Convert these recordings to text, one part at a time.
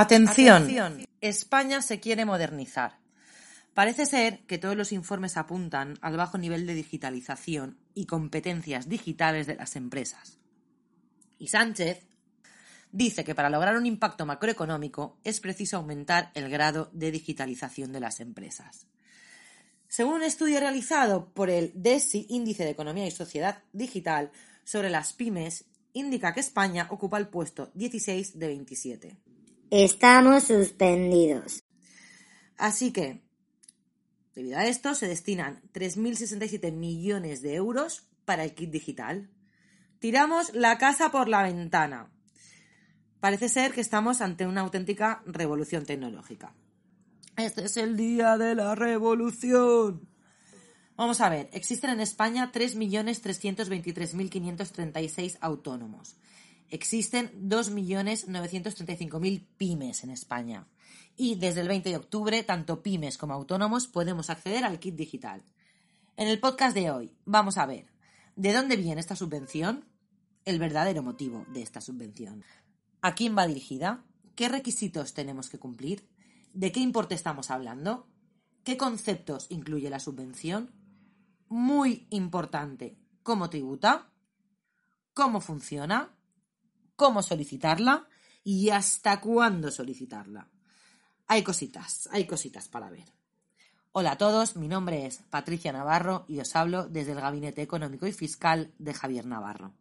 Atención. España se quiere modernizar. Parece ser que todos los informes apuntan al bajo nivel de digitalización y competencias digitales de las empresas. Y Sánchez dice que para lograr un impacto macroeconómico es preciso aumentar el grado de digitalización de las empresas. Según un estudio realizado por el DESI, Índice de Economía y Sociedad Digital, sobre las pymes, indica que España ocupa el puesto 16 de 27. Estamos suspendidos. Así que, debido a esto, se destinan 3.067 millones de euros para el kit digital. Tiramos la casa por la ventana. Parece ser que estamos ante una auténtica revolución tecnológica. Este es el día de la revolución. Vamos a ver, existen en España 3.323.536 autónomos. Existen 2.935.000 pymes en España. Y desde el 20 de octubre, tanto pymes como autónomos podemos acceder al kit digital. En el podcast de hoy vamos a ver de dónde viene esta subvención, el verdadero motivo de esta subvención, a quién va dirigida, qué requisitos tenemos que cumplir, de qué importe estamos hablando, qué conceptos incluye la subvención, muy importante, cómo tributa, cómo funciona, cómo solicitarla y hasta cuándo solicitarla. Hay cositas, hay cositas para ver. Hola a todos, mi nombre es Patricia Navarro y os hablo desde el Gabinete Económico y Fiscal de Javier Navarro.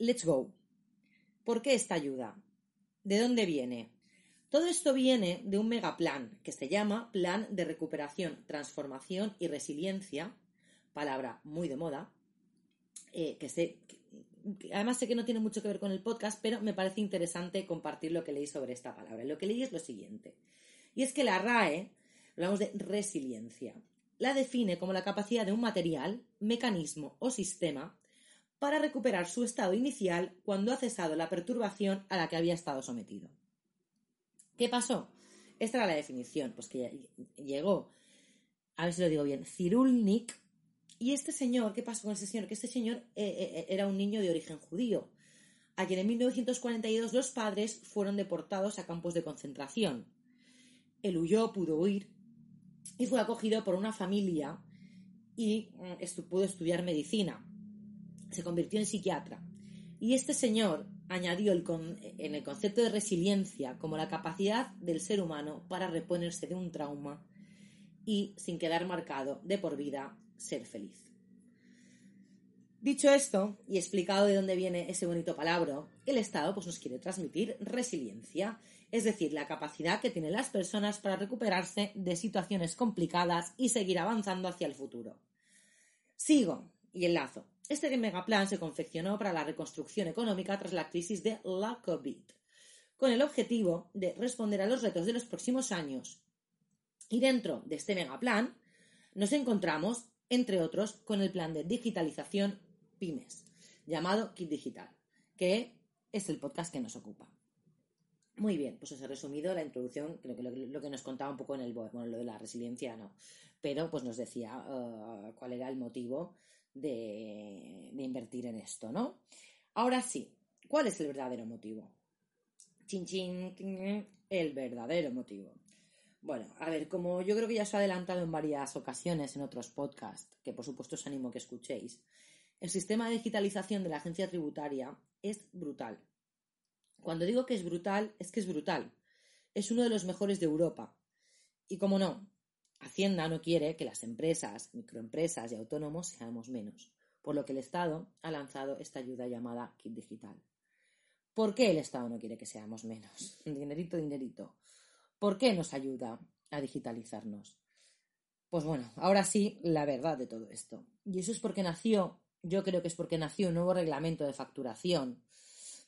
Let's go. ¿Por qué esta ayuda? ¿De dónde viene? Todo esto viene de un megaplan que se llama Plan de Recuperación, Transformación y Resiliencia, palabra muy de moda, eh, que sé, que además sé que no tiene mucho que ver con el podcast, pero me parece interesante compartir lo que leí sobre esta palabra. Lo que leí es lo siguiente, y es que la RAE, hablamos de resiliencia, la define como la capacidad de un material, mecanismo o sistema para recuperar su estado inicial cuando ha cesado la perturbación a la que había estado sometido. ¿Qué pasó? Esta era la definición, pues que llegó, a ver si lo digo bien, Cirulnik, y este señor, ¿qué pasó con este señor? Que este señor eh, eh, era un niño de origen judío, a quien en 1942 los padres fueron deportados a campos de concentración. Él huyó, pudo huir, y fue acogido por una familia y mm, pudo estudiar medicina se convirtió en psiquiatra. Y este señor añadió en el concepto de resiliencia como la capacidad del ser humano para reponerse de un trauma y, sin quedar marcado de por vida, ser feliz. Dicho esto y explicado de dónde viene ese bonito palabra, el Estado pues, nos quiere transmitir resiliencia, es decir, la capacidad que tienen las personas para recuperarse de situaciones complicadas y seguir avanzando hacia el futuro. Sigo y enlazo. Este megaplan se confeccionó para la reconstrucción económica tras la crisis de la COVID, con el objetivo de responder a los retos de los próximos años. Y dentro de este megaplan nos encontramos, entre otros, con el plan de digitalización pymes, llamado Kit Digital, que es el podcast que nos ocupa. Muy bien, pues os he resumido la introducción, creo que lo, que nos contaba un poco en el bueno, lo de la resiliencia no, pero pues nos decía uh, cuál era el motivo de, invertir en esto, ¿no? Ahora sí, ¿cuál es el verdadero motivo? Chin, chin, el verdadero motivo. Bueno, a ver, como yo creo que ya os he adelantado en varias ocasiones en otros podcasts, que por supuesto os animo que escuchéis, el sistema de digitalización de la agencia tributaria es brutal. Cuando digo que es brutal, es que es brutal. Es uno de los mejores de Europa. Y como no, Hacienda no quiere que las empresas, microempresas y autónomos seamos menos. por lo que el Estado ha lanzado esta ayuda llamada Kit Digital. ¿Por qué el Estado no quiere que seamos menos? Dinerito, dinerito. ¿Por qué nos ayuda a digitalizarnos? Pues bueno, ahora sí, la verdad de todo esto. Y eso es porque nació, yo creo que es porque nació un nuevo reglamento de facturación.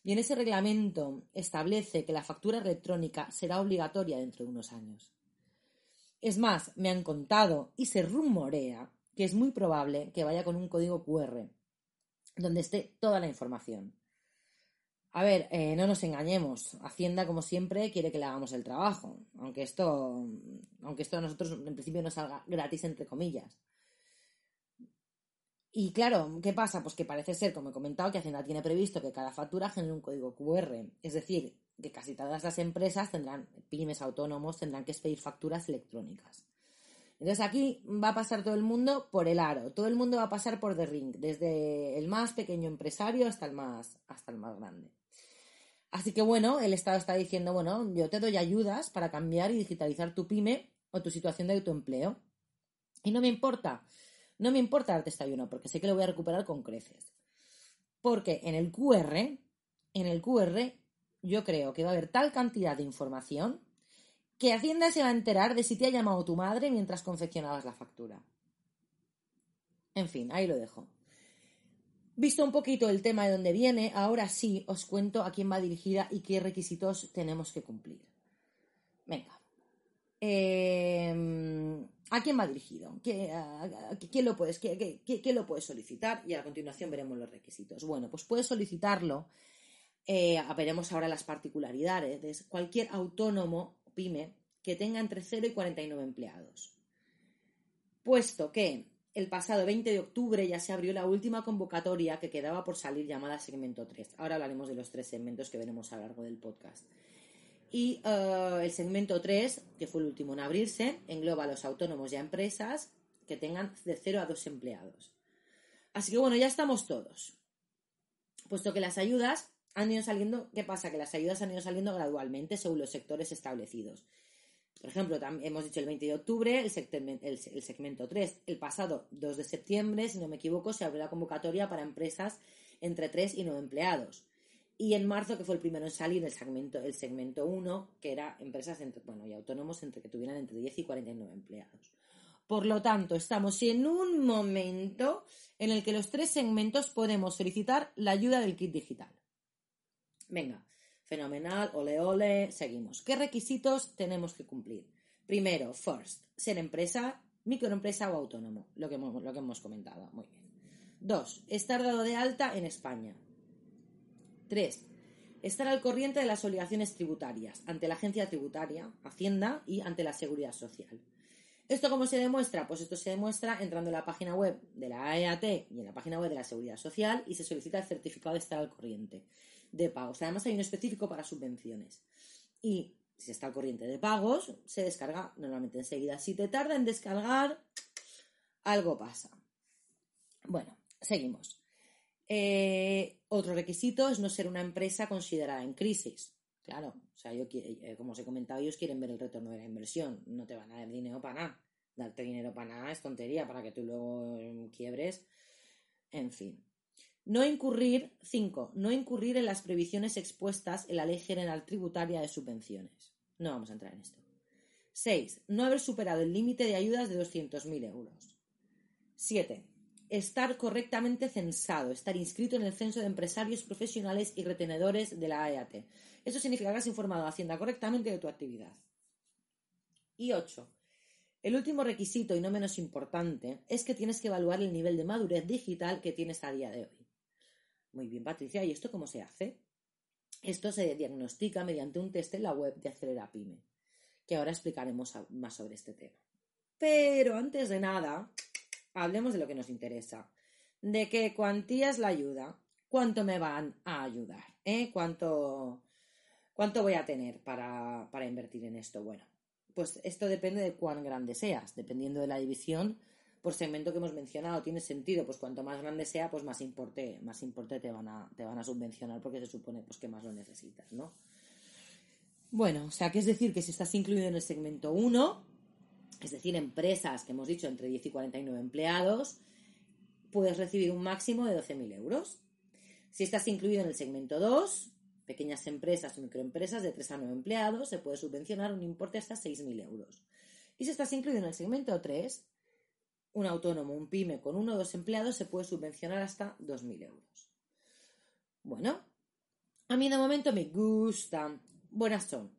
Y en ese reglamento establece que la factura electrónica será obligatoria dentro de unos años. Es más, me han contado y se rumorea que es muy probable que vaya con un código QR donde esté toda la información. A ver, eh, no nos engañemos. Hacienda, como siempre, quiere que le hagamos el trabajo. Aunque esto, aunque esto a nosotros en principio nos salga gratis, entre comillas. Y claro, ¿qué pasa? Pues que parece ser, como he comentado, que Hacienda tiene previsto que cada factura genere un código QR. Es decir, que casi todas las empresas tendrán, pymes autónomos, tendrán que expedir facturas electrónicas. Entonces aquí va a pasar todo el mundo por el aro, todo el mundo va a pasar por The Ring, desde el más pequeño empresario hasta el más, hasta el más grande. Así que bueno, el Estado está diciendo, bueno, yo te doy ayudas para cambiar y digitalizar tu pyme o tu situación de autoempleo. Y no me importa, no me importa darte esta ayuda porque sé que lo voy a recuperar con creces. Porque en el QR, en el QR, yo creo que va a haber tal cantidad de información que Hacienda se va a enterar de si te ha llamado tu madre mientras confeccionabas la factura. En fin, ahí lo dejo. Visto un poquito el tema de dónde viene, ahora sí os cuento a quién va dirigida y qué requisitos tenemos que cumplir. Venga. Em, ¿A quién va dirigido? ¿Qué, lo puedes, qué, lo puedes solicitar? Y a continuación veremos los requisitos. Bueno, pues puedes solicitarlo. Eh, veremos ahora las particularidades. Cualquier autónomo, pyme, que tenga entre 0 y 49 empleados. Puesto que el pasado 20 de octubre ya se abrió la última convocatoria que quedaba por salir llamada segmento 3. Ahora hablaremos de los tres segmentos que veremos a lo largo del podcast. Y eh, el segmento 3, que fue el último en abrirse, engloba a los autónomos y a empresas que tengan de 0 a 2 empleados. Así que bueno, ya estamos todos. Puesto que las ayudas han ido saliendo, ¿qué pasa? Que las ayudas han ido saliendo gradualmente según los sectores establecidos. Por ejemplo, hemos dicho el 20 de octubre, el, segmento 3. El pasado 2 de septiembre, si no me equivoco, se abrió la convocatoria para empresas entre 3 y 9 empleados. Y en marzo, que fue el primero en salir, el segmento, el segmento 1, que era empresas bueno, y autónomos entre que tuvieran entre 10 y 49 empleados. Por lo tanto, estamos en un momento en el que los tres segmentos podemos solicitar la ayuda del kit digital. Venga, Fenomenal, ole ole, seguimos. ¿Qué requisitos tenemos que cumplir? Primero, first, ser empresa, microempresa o autónomo, lo que, hemos, lo que hemos comentado. Muy bien. Dos, estar dado de alta en España. Tres, estar al corriente de las obligaciones tributarias ante la agencia tributaria, Hacienda y ante la Seguridad Social. ¿Esto cómo se demuestra? Pues esto se demuestra entrando en la página web de la EAT y en la página web de la Seguridad Social y se solicita el certificado de estar al corriente de pagos. Además hay un específico para subvenciones. Y si está al corriente de pagos, se descarga normalmente enseguida. Si te tarda en descargar, algo pasa. Bueno, seguimos. Eh, otro requisito es no ser una empresa considerada en crisis. Claro, o sea, yo, eh, como os he comentado, ellos quieren ver el retorno de la inversión. No te van a dar dinero para nada. Darte dinero para nada es tontería para que tú luego eh, quiebres. En fin. No incurrir, 5. No incurrir en las previsiones expuestas en la Ley General Tributaria de Subvenciones. No vamos a entrar en esto. 6. No haber superado el límite de ayudas de 200.000 euros. 7. Estar correctamente censado, estar inscrito en el censo de empresarios profesionales y retenedores de la AEAT. Eso significa que has informado a Hacienda correctamente de tu actividad. Y 8. El último requisito, y no menos importante, es que tienes que evaluar el nivel de madurez digital que tienes a día de hoy. Muy bien, Patricia, ¿y esto cómo se hace? Esto se diagnostica mediante un test en la web de Acelera Pyme, que ahora explicaremos más sobre este tema. Pero antes de nada, hablemos de lo que nos interesa. ¿De qué cuantía es la ayuda? ¿Cuánto me van a ayudar? ¿Eh? ¿Cuánto, ¿Cuánto voy a tener para, para invertir en esto? Bueno, pues esto depende de cuán grande seas. Dependiendo de la división, por segmento que hemos mencionado, tiene sentido, pues cuanto más grande sea, pues más importe, más importe te van a, te van a subvencionar porque se supone pues que más lo necesitas, ¿no? Bueno, o sea, que es decir que si estás incluido en el segmento 1, es decir, empresas que hemos dicho entre 10 y 49 empleados, puedes recibir un máximo de 12.000 euros. Si estás incluido en el segmento 2, pequeñas empresas o microempresas de 3 a 9 empleados, se puede subvencionar un importe hasta 6.000 euros. Y si estás incluido en el segmento 3, un autónomo, un pyme con uno o dos empleados se puede subvencionar hasta 2.000 euros. Bueno, a mí de momento me gusta. Buenas son.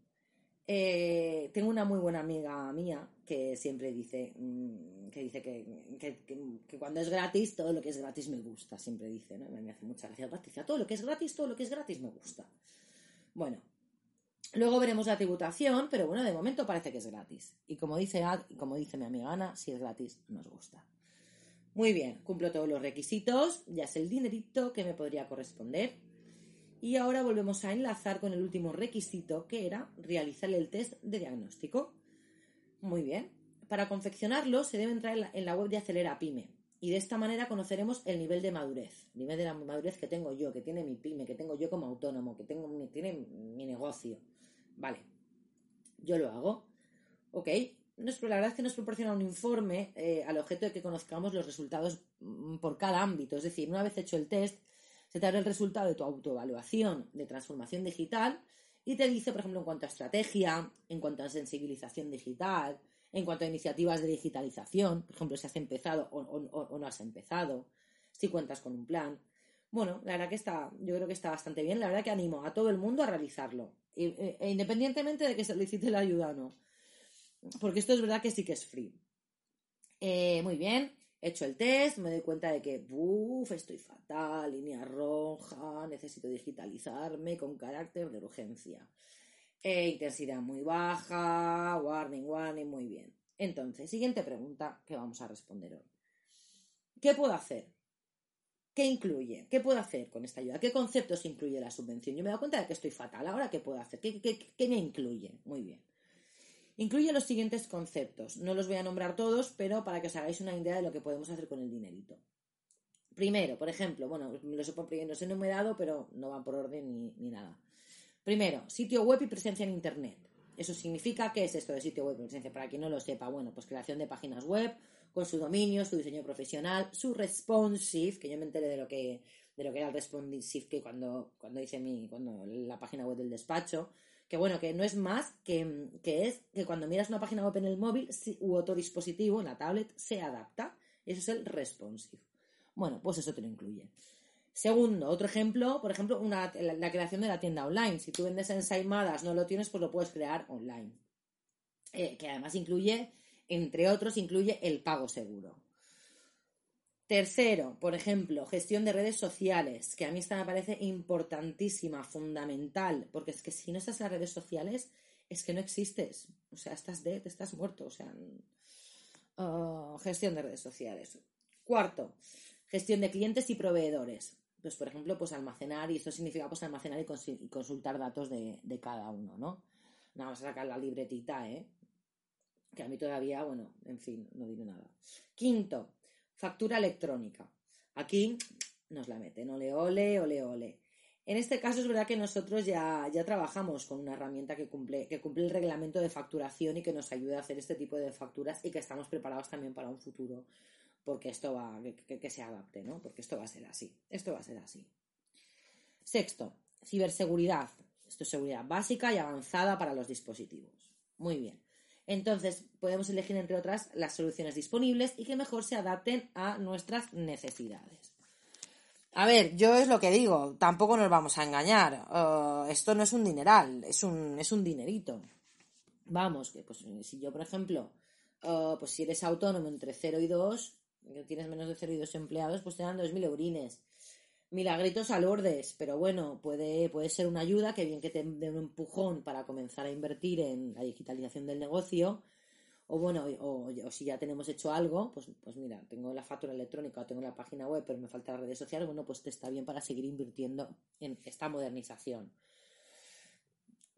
Eh, tengo una muy buena amiga mía que siempre dice mm, que dice que, cuando es gratis, todo lo que es gratis me gusta, siempre dice, ¿no? Me hace mucha gracia Patricia, todo lo que es gratis, todo lo que es gratis me gusta. Bueno, luego veremos la tributación, pero bueno, de momento parece que es gratis. Y como dice, como dice mi amiga Ana, si es gratis, nos gusta. Muy bien, cumplo todos los requisitos, ya es el dinerito que me podría corresponder. Y ahora volvemos a enlazar con el último requisito, que era realizar el test de diagnóstico. Muy bien. Para confeccionarlo se debe entrar en la, web de Acelera Pyme. Y de esta manera conoceremos el nivel de madurez, el nivel de la madurez que tengo yo, que tiene mi pyme, que tengo yo como autónomo, que tengo tiene mi negocio. Vale, yo lo hago. Ok, la verdad es que nos proporciona un informe eh, al objeto de que conozcamos los resultados mm, por cada ámbito. Es decir, una vez hecho el test, se te abre el resultado de tu autoevaluación de transformación digital y te dice, por ejemplo, en cuanto a estrategia, en cuanto a sensibilización digital, en cuanto a iniciativas de digitalización, por ejemplo, si has empezado o, no has empezado, si cuentas con un plan. Bueno, la verdad que está, yo creo que está bastante bien. La verdad que animo a todo el mundo a realizarlo, e, e independientemente de que solicite la ayuda o no. Porque esto es verdad que sí que es free. Eh, muy bien. He hecho el test, me doy cuenta de que, uff, estoy fatal, línea roja, necesito digitalizarme con carácter de urgencia. E intensidad muy baja, warning, warning, muy bien. Entonces, siguiente pregunta que vamos a responder hoy. ¿Qué puedo hacer? ¿Qué incluye? ¿Qué puedo hacer con esta ayuda? ¿Qué conceptos incluye la subvención? Yo me he dado cuenta de que estoy fatal. Ahora, ¿qué puedo hacer? qué me incluye? Muy bien. Incluye los siguientes conceptos. No los voy a nombrar todos, pero para que os hagáis una idea de lo que podemos hacer con el dinerito. Primero, por ejemplo, bueno, los he, los he enumerado, pero no van por orden ni, nada. Primero, sitio web y presencia en Internet. Eso significa, ¿qué es esto de sitio web y presencia? Para quien no lo sepa, bueno, pues creación de páginas web con su dominio, su diseño profesional, su responsive, que yo me enteré de lo que, de lo que era el responsive que cuando, cuando hice mi, cuando la página web del despacho, que bueno, que no es más que, es que cuando miras una página web en el móvil u otro dispositivo, en la tablet, se adapta. Eso es el responsive. Bueno, pues eso te lo incluye. Segundo, otro ejemplo, por ejemplo, la, creación de la tienda online. Si tú vendes ensaimadas, no lo tienes, pues lo puedes crear online. Eh, que además incluye, entre otros, incluye el pago seguro. Tercero, por ejemplo, gestión de redes sociales, que a mí esta me parece importantísima, fundamental, porque es que si no estás en las redes sociales, es que no existes. O sea, estás dead, estás muerto. O sea, uh, gestión de redes sociales. Cuarto, gestión de clientes y proveedores. Pues, por ejemplo, pues almacenar, y eso significa pues almacenar y, consultar datos de, de, cada uno, ¿no? Nada más sacar la libretita, ¿eh? Que a mí todavía, bueno, en fin, no diré nada. Quinto, Factura electrónica. Aquí nos la meten, ole, ole, ole, ole. En este caso es verdad que nosotros ya, ya trabajamos con una herramienta que cumple, que cumple el reglamento de facturación y que nos ayuda a hacer este tipo de facturas y que estamos preparados también para un futuro porque esto va, que, que se adapte, ¿no? Porque esto va a ser así. Esto va a ser así. Sexto, ciberseguridad. Esto es seguridad básica y avanzada para los dispositivos. Muy bien. Entonces, podemos elegir, entre otras, las soluciones disponibles y que mejor se adapten a nuestras necesidades. A ver, yo es lo que digo, tampoco nos vamos a engañar. Uh, esto no es un dineral, es un, es un dinerito. Vamos, que pues si yo, por ejemplo, uh, pues si eres autónomo entre 0 y 2, tienes menos de 0 y 2 empleados, pues te dan 2.000 eurines milagritos a Lourdes, pero bueno, puede, puede ser una ayuda, que bien que te dé un empujón para comenzar a invertir en la digitalización del negocio, o bueno, o, si ya tenemos hecho algo, pues, pues mira, tengo la factura electrónica o tengo la página web, pero me falta las redes sociales, bueno, pues te está bien para seguir invirtiendo en esta modernización.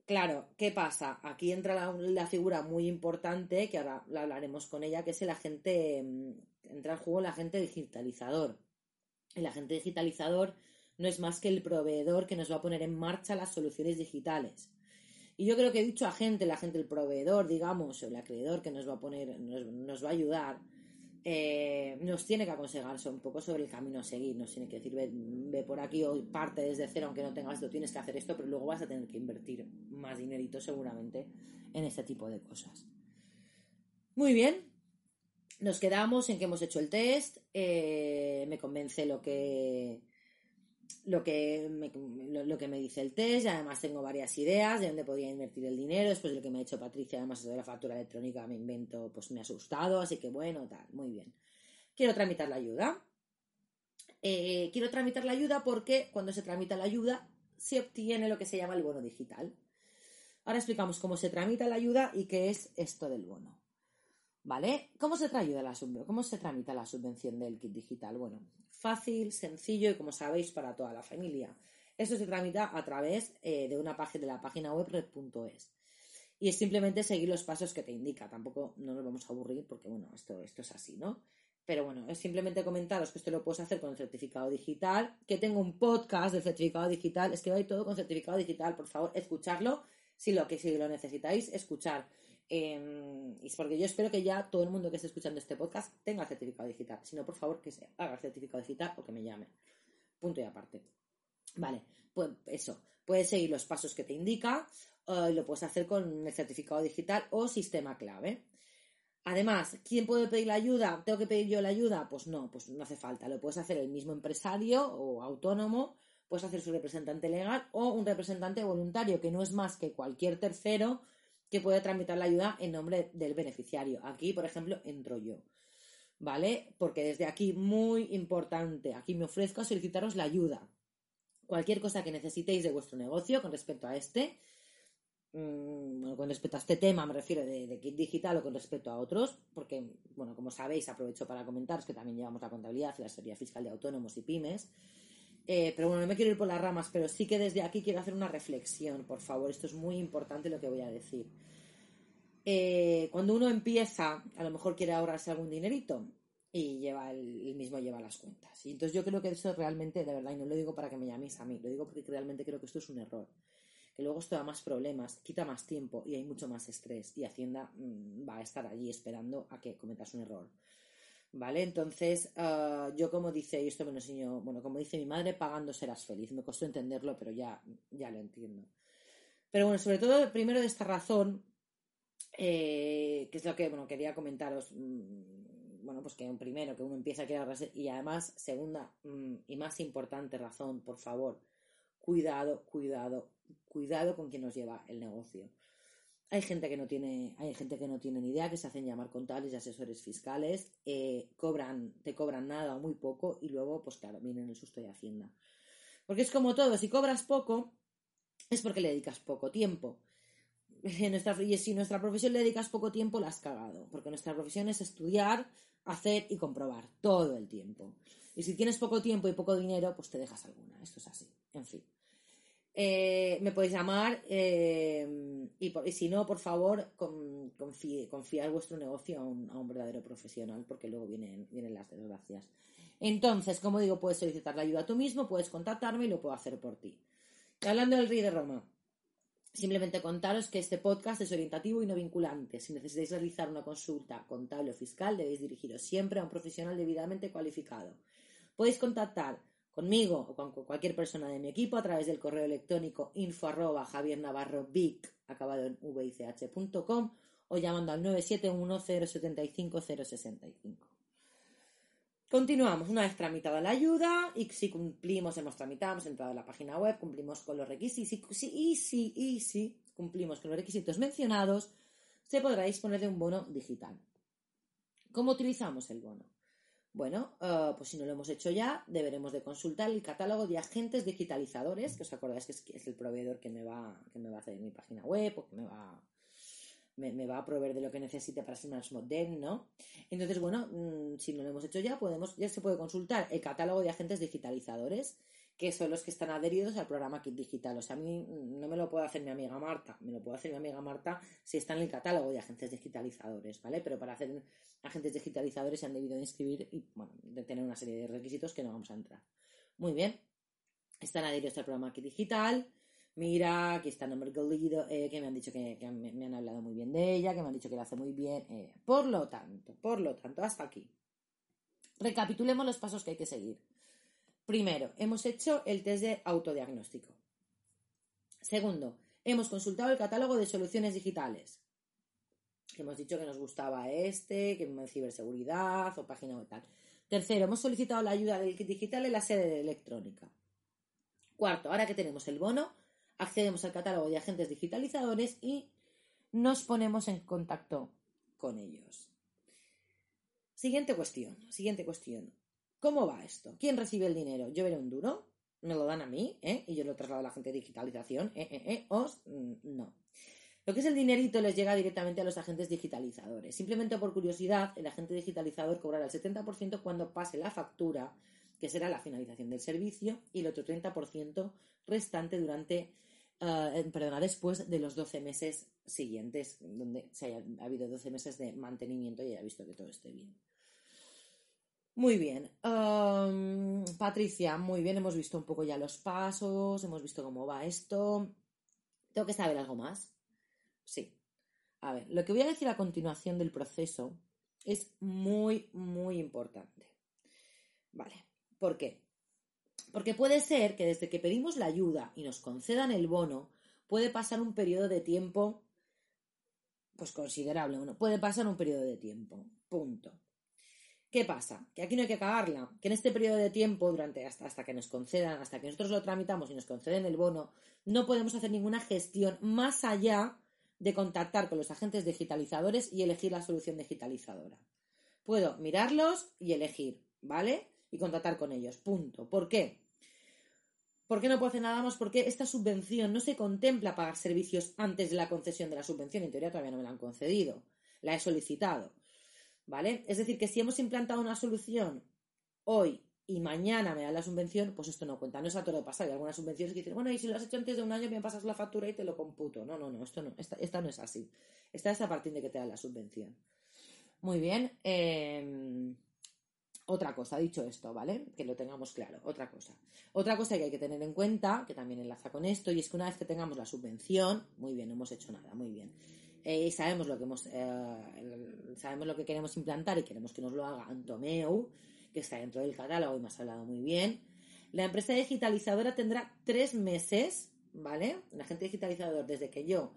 Claro, ¿qué pasa? Aquí entra la, figura muy importante, que ahora la hablaremos con ella, que es el agente, mm, entra en juego el agente digitalizador. El agente digitalizador no es más que el proveedor que nos va a poner en marcha las soluciones digitales. Y yo creo que dicho agente, el agente, el proveedor, digamos, o el acreedor que nos va a poner, nos, va a ayudar, eh, nos tiene que aconsejar un poco sobre el camino a seguir. Nos tiene que decir, ve, por aquí o parte desde cero, aunque no tengas esto, tienes que hacer esto, pero luego vas a tener que invertir más dinerito seguramente en este tipo de cosas. Muy bien, nos quedamos en que hemos hecho el test, eh, me convence lo que, lo que, me, lo, que me dice el test, y además tengo varias ideas de dónde podría invertir el dinero, después de lo que me ha hecho Patricia, además de la factura electrónica me invento, pues me ha asustado, así que bueno, tal, muy bien. Quiero tramitar la ayuda. Eh, quiero tramitar la ayuda porque cuando se tramita la ayuda se obtiene lo que se llama el bono digital. Ahora explicamos cómo se tramita la ayuda y qué es esto del bono. ¿Vale? ¿Cómo se, la ¿Cómo se tramita la subvención del kit digital? Bueno, fácil, sencillo y como sabéis para toda la familia. Esto se tramita a través eh, de una página de la página web red.es. Y es simplemente seguir los pasos que te indica. Tampoco no nos vamos a aburrir porque, bueno, esto, esto es así, ¿no? Pero bueno, es simplemente comentaros que esto lo puedes hacer con el certificado digital, que tengo un podcast del certificado digital, es que hay todo con certificado digital, por favor, escucharlo si lo que si lo necesitáis, escuchar. Eh, y porque yo espero que ya todo el mundo que esté escuchando este podcast tenga certificado digital. Si no, por favor, que se haga el certificado digital o que me llame. Punto y aparte. Vale, pues eso. Puedes seguir los pasos que te indica y lo puedes hacer con el certificado digital o sistema clave. Además, ¿quién puede pedir la ayuda? ¿Tengo que pedir yo la ayuda? Pues no, pues no hace falta. Lo puedes hacer el mismo empresario o autónomo, puedes hacer su representante legal o un representante voluntario, que no es más que cualquier tercero que puede tramitar la ayuda en nombre del beneficiario. Aquí, por ejemplo, entro yo. ¿Vale? Porque desde aquí, muy importante, aquí me ofrezco a solicitaros la ayuda. Cualquier cosa que necesitéis de vuestro negocio con respecto a este, mm, con respecto a este tema me refiero de, kit digital o con respecto a otros, porque, bueno, como sabéis, aprovecho para comentaros que también llevamos la contabilidad y la seguridad fiscal de autónomos y pymes. Eh, pero bueno, no me quiero ir por las ramas, pero sí que desde aquí quiero hacer una reflexión, por favor. Esto es muy importante lo que voy a decir. Eh, cuando uno empieza, a lo mejor quiere ahorrarse algún dinerito y lleva el, mismo lleva las cuentas. Y entonces yo creo que eso realmente, de verdad, y no lo digo para que me llaméis a mí, lo digo porque realmente creo que esto es un error. Que luego esto da más problemas, quita más tiempo y hay mucho más estrés. Y Hacienda mm, va a estar allí esperando a que cometas un error. ¿Vale? Entonces, ah, yo como dice, y esto me lo bueno, como dice mi madre, pagando serás feliz. Me costó entenderlo, pero ya, ya lo entiendo. Pero bueno, sobre todo, primero de esta razón, eh, que es lo que, bueno, quería comentaros, mm, bueno, pues que primero, que uno empieza a quedar y además, segunda mm, y más importante razón, por favor, cuidado, cuidado, cuidado con quien nos lleva el negocio. Hay gente que no tiene, hay gente que no tiene ni idea, que se hacen llamar contables y asesores fiscales, eh, cobran, te cobran nada o muy poco, y luego, pues claro, vienen el susto de Hacienda. Porque es como todo, si cobras poco, es porque le dedicas poco tiempo. y si nuestra profesión le dedicas poco tiempo, la has cagado. Porque nuestra profesión es estudiar, hacer y comprobar todo el tiempo. Y si tienes poco tiempo y poco dinero, pues te dejas alguna. Esto es así. En fin. Eh, me podéis llamar eh, y, si no, por favor, confiar vuestro negocio a un, verdadero profesional porque luego vienen, vienen las desgracias. Entonces, como digo, puedes solicitar la ayuda tú mismo, puedes contactarme y lo puedo hacer por ti. hablando del Rey de Roma, simplemente contaros que este podcast es orientativo y no vinculante. Si necesitáis realizar una consulta contable o fiscal, debéis dirigiros siempre a un profesional debidamente cualificado. Podéis contactar conmigo o con cualquier persona de mi equipo a través del correo electrónico info arroba acabado en vich.com o llamando al 971 075 065. Continuamos, una vez tramitada la ayuda y si cumplimos, hemos tramitado, hemos entrado en la página web, cumplimos con los requisitos y si, y si cumplimos con los requisitos mencionados, se podrá disponer de un bono digital. ¿Cómo utilizamos el bono? Bueno, eh, pues si no lo hemos hecho ya, deberemos de consultar el catálogo de agentes digitalizadores, que os acordáis que es, el proveedor que me, va, que me va a hacer mi página web o que me va, me, va a proveer de lo que necesite para ser más moderno, ¿no? Entonces, bueno, mm, si no lo hemos hecho ya, podemos, ya se puede consultar el catálogo de agentes digitalizadores que son los que están adheridos al programa Kit Digital. O sea, a mí no me lo puede hacer mi amiga Marta, me lo puede hacer mi amiga Marta si está en el catálogo de agentes digitalizadores, ¿vale? Pero para hacer agentes digitalizadores se han debido inscribir y, bueno, de tener una serie de requisitos que no vamos a entrar. Muy bien. Están adheridos al programa Kit Digital. Mira, aquí está Nombre Golido, eh, que me han dicho que, me, han hablado muy bien de ella, que me han dicho que la hace muy bien. Eh, por lo tanto, por lo tanto, hasta aquí. Recapitulemos los pasos que hay que seguir. Primero, hemos hecho el test de autodiagnóstico. Segundo, hemos consultado el catálogo de soluciones digitales. Hemos dicho que nos gustaba este, que en ciberseguridad o página web tal. Tercero, hemos solicitado la ayuda del digital en la sede de electrónica. Cuarto, ahora que tenemos el bono, accedemos al catálogo de agentes digitalizadores y nos ponemos en contacto con ellos. Siguiente cuestión, siguiente cuestión. ¿Cómo va esto? ¿Quién recibe el dinero? ¿Yo veré un duro? ¿Me lo dan a mí? ¿eh? Y yo lo traslado a la gente de digitalización. ¿Eh, eh, eh? ¿Os? Mm, no. Lo que es el dinerito les llega directamente a los agentes digitalizadores. Simplemente por curiosidad, el agente digitalizador cobrará el 70% cuando pase la factura, que será la finalización del servicio, y el otro 30% restante durante, uh, perdona, después de los 12 meses siguientes, donde se haya habido 12 meses de mantenimiento y haya visto que todo esté bien. Muy bien. Patricia, muy bien, hemos visto un poco ya los pasos, hemos visto cómo va esto. ¿Tengo que saber algo más? Sí. A ver, lo que voy a decir a continuación del proceso es muy, muy importante. Vale. ¿Por qué? Porque puede ser que desde que pedimos la ayuda y nos concedan el bono, puede pasar un periodo de tiempo, pues considerable, bueno, puede pasar un periodo de tiempo. Punto. ¿Qué pasa? Que aquí no hay que cagarla. Que en este periodo de tiempo, durante hasta, hasta que nos concedan, hasta que nosotros lo tramitamos y nos conceden el bono, no podemos hacer ninguna gestión más allá de contactar con los agentes digitalizadores y elegir la solución digitalizadora. Puedo mirarlos y elegir, ¿vale? Y contactar con ellos. Punto. ¿Por qué? ¿Por qué no puedo hacer nada más? Porque esta subvención no se contempla pagar servicios antes de la concesión de la subvención. En teoría todavía no me la han concedido. La he solicitado. ¿Vale? Es decir, que si hemos implantado una solución hoy y mañana me dan la subvención, pues esto no cuenta. No es a todo pasar. Hay algunas subvenciones que dicen, bueno, y si lo has hecho antes de un año, me pasas la factura y te lo computo. No, no, no, esto no, esta, no es así. Esta es a partir de que te dan la subvención. Muy bien. Em, otra cosa, dicho esto, ¿vale? Que lo tengamos claro. Otra cosa. Otra cosa que hay que tener en cuenta, que también enlaza con esto, y es que una vez que tengamos la subvención, muy bien, no hemos hecho nada, muy bien. Eh, sabemos lo que hemos, eh, sabemos lo que queremos implantar y queremos que nos lo haga Antomeu que está dentro del catálogo y me has hablado muy bien. La empresa digitalizadora tendrá tres meses, ¿vale? El agente digitalizador, desde que yo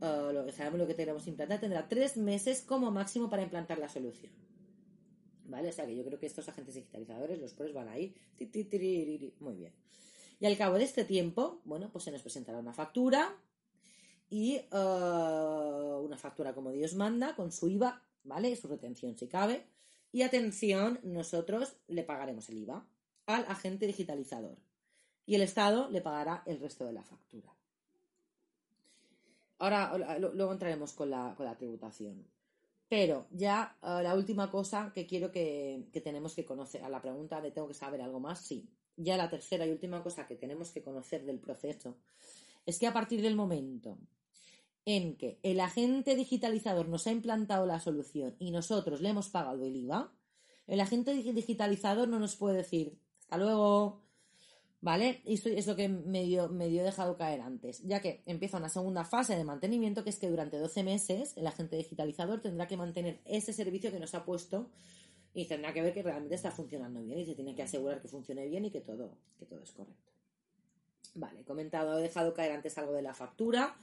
que sabemos lo que tenemos que implantar, tendrá tres meses como máximo para implantar la solución. ¿Vale? O sea que yo creo que estos agentes digitalizadores, los pros van ahí. Muy bien. Y al cabo de este tiempo, bueno, pues se nos presentará una factura y uh, una factura como Dios manda, con su IVA, ¿vale? Su retención si cabe y atención, nosotros le pagaremos el IVA al agente digitalizador y el Estado le pagará el resto de la factura. Ahora, luego entraremos con la, tributación. Pero ya eh, la última cosa que quiero que, que, tenemos que conocer, a la pregunta de tengo que saber algo más, sí. Ya la tercera y última cosa que tenemos que conocer del proceso es que a partir del momento en que el agente digitalizador nos ha implantado la solución y nosotros le hemos pagado el IVA, el agente digitalizador no nos puede decir hasta luego, ¿vale? Y esto es lo que medio, medio he dejado caer antes, ya que empieza una segunda fase de mantenimiento, que es que durante 12 meses el agente digitalizador tendrá que mantener ese servicio que nos ha puesto y tendrá que ver que realmente está funcionando bien y se tiene que asegurar que funcione bien y que todo, que todo es correcto. Vale, he comentado, he dejado caer antes algo de la factura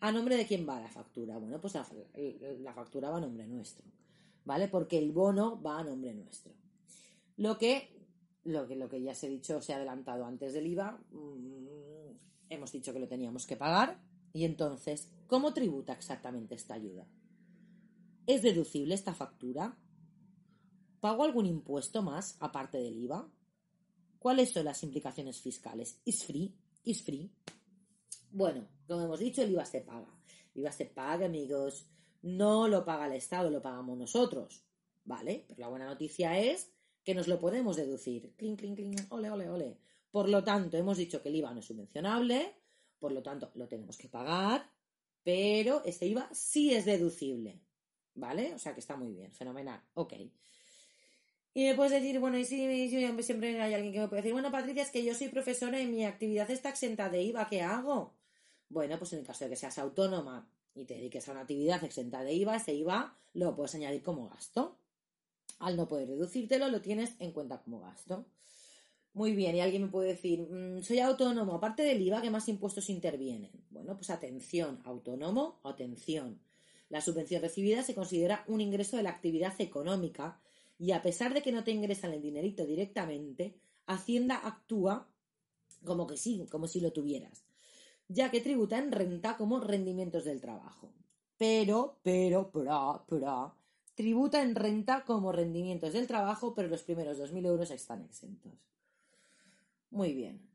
¿A nombre de quién va la factura? Bueno, pues la, factura va a nombre nuestro, ¿vale? Porque el bono va a nombre nuestro. Lo que, lo que, lo que ya se ha dicho, se ha adelantado antes del IVA, mm, hemos dicho que lo teníamos que pagar. Y entonces, ¿cómo tributa exactamente esta ayuda? ¿Es deducible esta factura? ¿Pago algún impuesto más aparte del IVA? ¿Cuáles son las implicaciones fiscales? ¿Is free? ¿Is free? Bueno, como hemos dicho, el IVA se paga. El IVA se paga, amigos. No lo paga el Estado, lo pagamos nosotros. ¿Vale? Pero la buena noticia es que nos lo podemos deducir. Cling, cling, cling, ole, ole, ole. Por lo tanto, hemos dicho que el IVA no es subvencionable, por lo tanto, lo tenemos que pagar, pero este IVA sí es deducible. ¿Vale? O sea que está muy bien, fenomenal. Ok. Y me puedes decir, bueno, y si, siempre hay alguien que me puede decir, bueno, Patricia, es que yo soy profesora y mi actividad está exenta de IVA, ¿qué hago? Bueno, pues en el caso de que seas autónoma y te dediques a una actividad exenta de IVA, ese IVA lo puedes añadir como gasto. Al no poder reducírtelo, lo tienes en cuenta como gasto. Muy bien, y alguien me puede decir, mm, soy autónomo, aparte del IVA, ¿qué más impuestos intervienen? Bueno, pues atención, autónomo, atención. La subvención recibida se considera un ingreso de la actividad económica y a pesar de que no te ingresan el dinerito directamente, Hacienda actúa como que sí, como si lo tuvieras, ya que tributa en renta como rendimientos del trabajo. Pero, pero, pero, pero, tributa en renta como rendimientos del trabajo, pero los primeros 2.000 euros están exentos. Muy bien.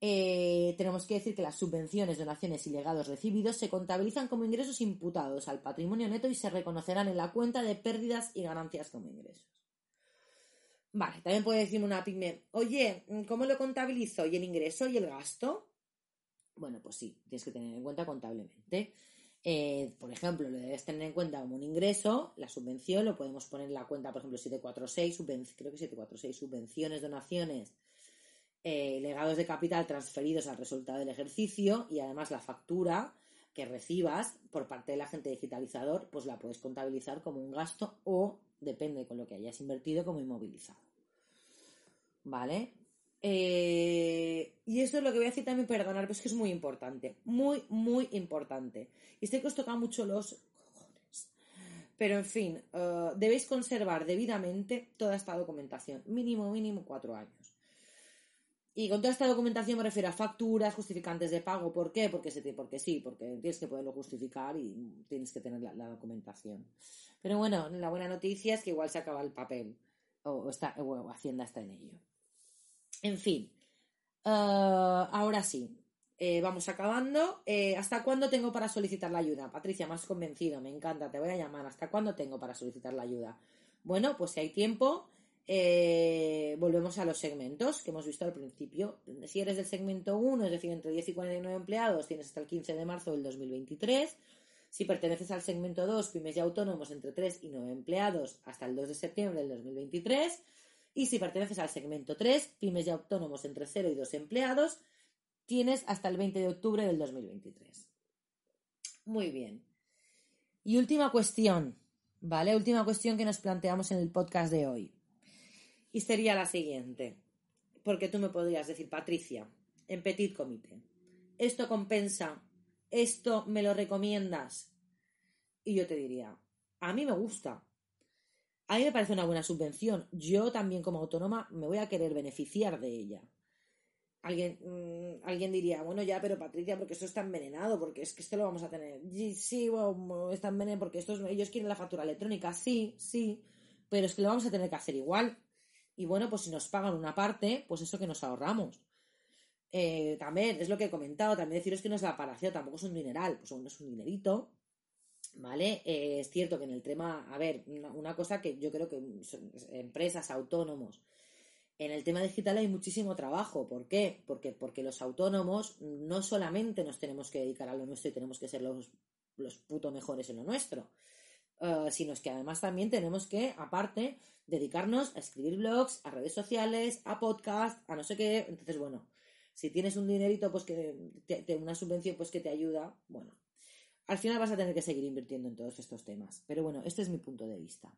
Eh, tenemos que decir que las subvenciones, donaciones y legados recibidos se contabilizan como ingresos imputados al patrimonio neto y se reconocerán en la cuenta de pérdidas y ganancias como ingresos. Vale, también puede decirme una pyme, oye, ¿cómo lo contabilizo? ¿Y el ingreso y el gasto? Bueno, pues sí, tienes que tener en cuenta contablemente. Eh, por ejemplo, lo debes tener en cuenta como un ingreso, la subvención, lo podemos poner en la cuenta, por ejemplo, 746, creo que 746, subvenciones, donaciones eh, legados de capital transferidos al resultado del ejercicio y además la factura que recibas por parte del agente digitalizador, pues la puedes contabilizar como un gasto o, depende con lo que hayas invertido, como inmovilizado. ¿Vale? Eh, y esto es lo que voy a decir también, perdonar, pero es que es muy importante. Muy, muy importante. Y sé que os toca mucho los cojones. Pero en fin, eh, debéis conservar debidamente toda esta documentación. Mínimo, mínimo cuatro años. Y con toda esta documentación me refiero a facturas, justificantes de pago. ¿Por qué? Porque, se, porque sí, porque tienes que poderlo justificar y tienes que tener la, documentación. Pero bueno, la buena noticia es que igual se acaba el papel o, está, o Hacienda está en ello. En fin, eh, ahora sí, eh, vamos acabando. Eh, ¿Hasta cuándo tengo para solicitar la ayuda? Patricia, más convencido, me encanta, te voy a llamar. ¿Hasta cuándo tengo para solicitar la ayuda? Bueno, pues si hay tiempo, volvemos a los segmentos que hemos visto al principio. Si eres del segmento 1, es decir, entre 10 y 49 empleados, tienes hasta el 15 de marzo del 2023. Si perteneces al segmento 2, pymes y autónomos entre 3 y 9 empleados, hasta el 2 de septiembre del 2023. Y si perteneces al segmento 3, pymes y autónomos entre 0 y 2 empleados, tienes hasta el 20 de octubre del 2023. Muy bien. Y última cuestión, ¿vale? Última cuestión que nos planteamos en el podcast de hoy. Y sería la siguiente, porque tú me podrías decir, Patricia, en Petit Comité, esto compensa, esto me lo recomiendas. Y yo te diría, a mí me gusta. A mí me parece una buena subvención. Yo también como autónoma me voy a querer beneficiar de ella. Alguien, mm, alguien diría, bueno, ya, pero Patricia, porque esto está envenenado, porque es que esto lo vamos a tener. Sí, bueno, está envenenado porque estos, ellos quieren la factura electrónica. Sí, sí, pero es que lo vamos a tener que hacer igual. Y bueno, pues si nos pagan una parte, pues eso que nos ahorramos. Eh, también, es lo que he comentado, también deciros que no es la paración, tampoco es un dineral, pues no es un dinerito, ¿vale? Eh, es cierto que en el tema, a ver, una, cosa que yo creo que empresas, autónomos, en el tema digital hay muchísimo trabajo. ¿Por qué? Porque, porque los autónomos no solamente nos tenemos que dedicar a lo nuestro y tenemos que ser los, los puto mejores en lo nuestro, uh, sino es que además también tenemos que, aparte, dedicarnos a escribir blogs, a redes sociales, a podcast, a no sé qué. Entonces, bueno, si tienes un dinerito, pues que te, una subvención, pues que te ayuda, bueno, al final vas a tener que seguir invirtiendo en todos estos temas. Pero bueno, este es mi punto de vista.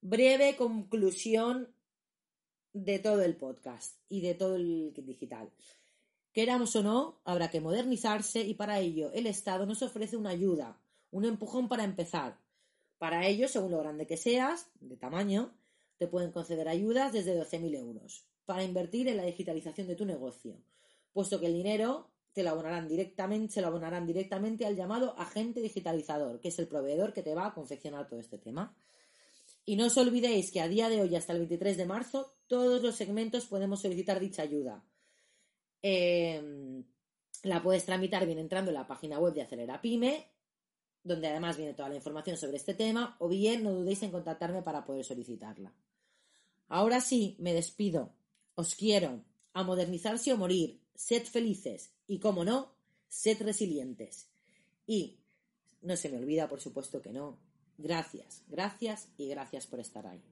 Breve conclusión de todo el podcast y de todo el digital. Queramos o no, habrá que modernizarse y para ello el Estado nos ofrece una ayuda, un empujón para empezar, para ello, según lo grande que seas, de tamaño, te pueden conceder ayudas desde 12.000 euros para invertir en la digitalización de tu negocio, puesto que el dinero te lo abonarán directamente, se lo abonarán directamente al llamado agente digitalizador, que es el proveedor que te va a confeccionar todo este tema. Y no os olvidéis que a día de hoy, hasta el 23 de marzo, todos los segmentos podemos solicitar dicha ayuda. Em, la puedes tramitar bien entrando en la página web de Acelera Pyme donde además viene toda la información sobre este tema, o bien no dudéis en contactarme para poder solicitarla. Ahora sí, me despido. Os quiero a modernizarse o morir. Sed felices y, como no, sed resilientes. Y, no se me olvida, por supuesto que no, gracias, gracias y gracias por estar ahí.